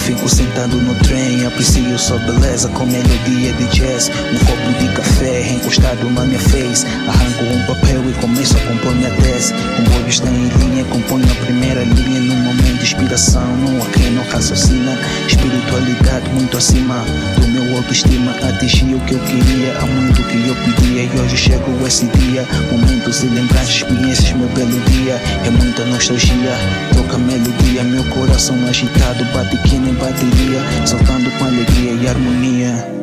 fico sentado no trem, aprecio sua beleza com melodia de jazz. Um copo de café encostado na minha face. Arranco um papel e começo a compor minha tese. Com olhos estão em linha, componho a primeira linha num momento de inspiração. Não há quem não raciocina. Espiritualidade muito acima autoestima. Atingi o que eu queria, há muito que eu pedia. E hoje chegou esse dia. Momentos e lembranças, experiências, meu belo dia. É muita nostalgia. Toca melodia, meu coração agitado. Bate que nem bateria. Saltando com alegria e harmonia.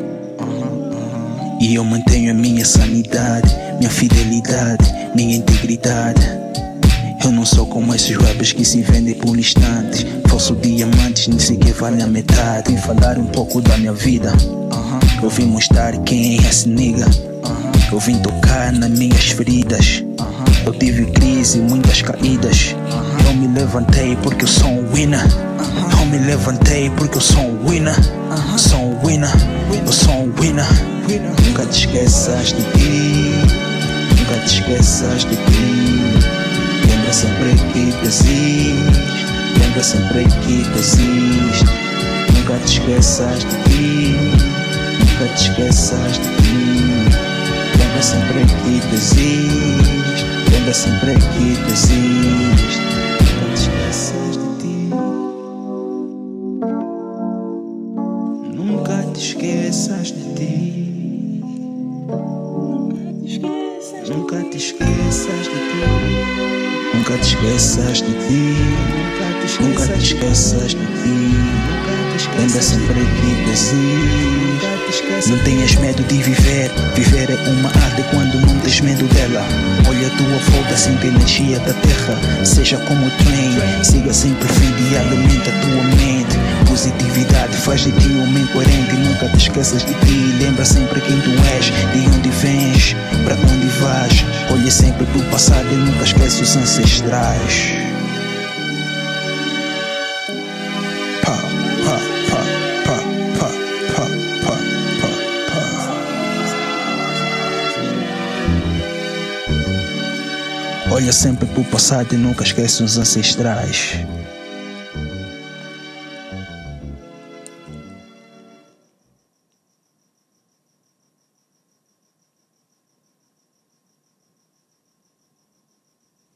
E eu mantenho a minha sanidade, minha fidelidade, minha integridade. Eu não sou como esses rappers que se vendem por instantes. Falso diamantes, nem sequer vale a metade. Vim falar um pouco da minha vida. Eu vim mostrar quem é esse nigga. Eu vim tocar nas minhas feridas. Eu tive crise, muitas caídas. Eu me levantei porque eu sou um winner. Eu me levantei porque eu sou um winner. Sou um winner, eu sou um winner. Nunca te esqueças de ti. Nunca te esqueças de ti. Lembra sempre que te existe. Lembra sempre que te existe. Nunca te esqueças de ti. Nunca te esqueças de ti. Lembra sempre que te existe. Lembra sempre que te existe. Nunca te esqueças de ti. Nunca te esqueças de ti. Nunca te esqueças de ti. Nunca te esqueças de ti. Nunca te esqueças de ti. Lembra sempre que existe. Não tenhas medo de viver. Viver é uma arte quando não tens medo dela. Olha a tua volta, sinta a energia da terra. Seja como trem, siga sempre frente e alimenta a tua mente. Positividade faz de ti um homem coerente. Nunca te esqueças de ti. Lembra sempre quem tu és, de onde vens, para onde vais. Olha sempre pro passado e nunca esquece os ancestrais. Olha sempre para o passado e nunca esquece os ancestrais.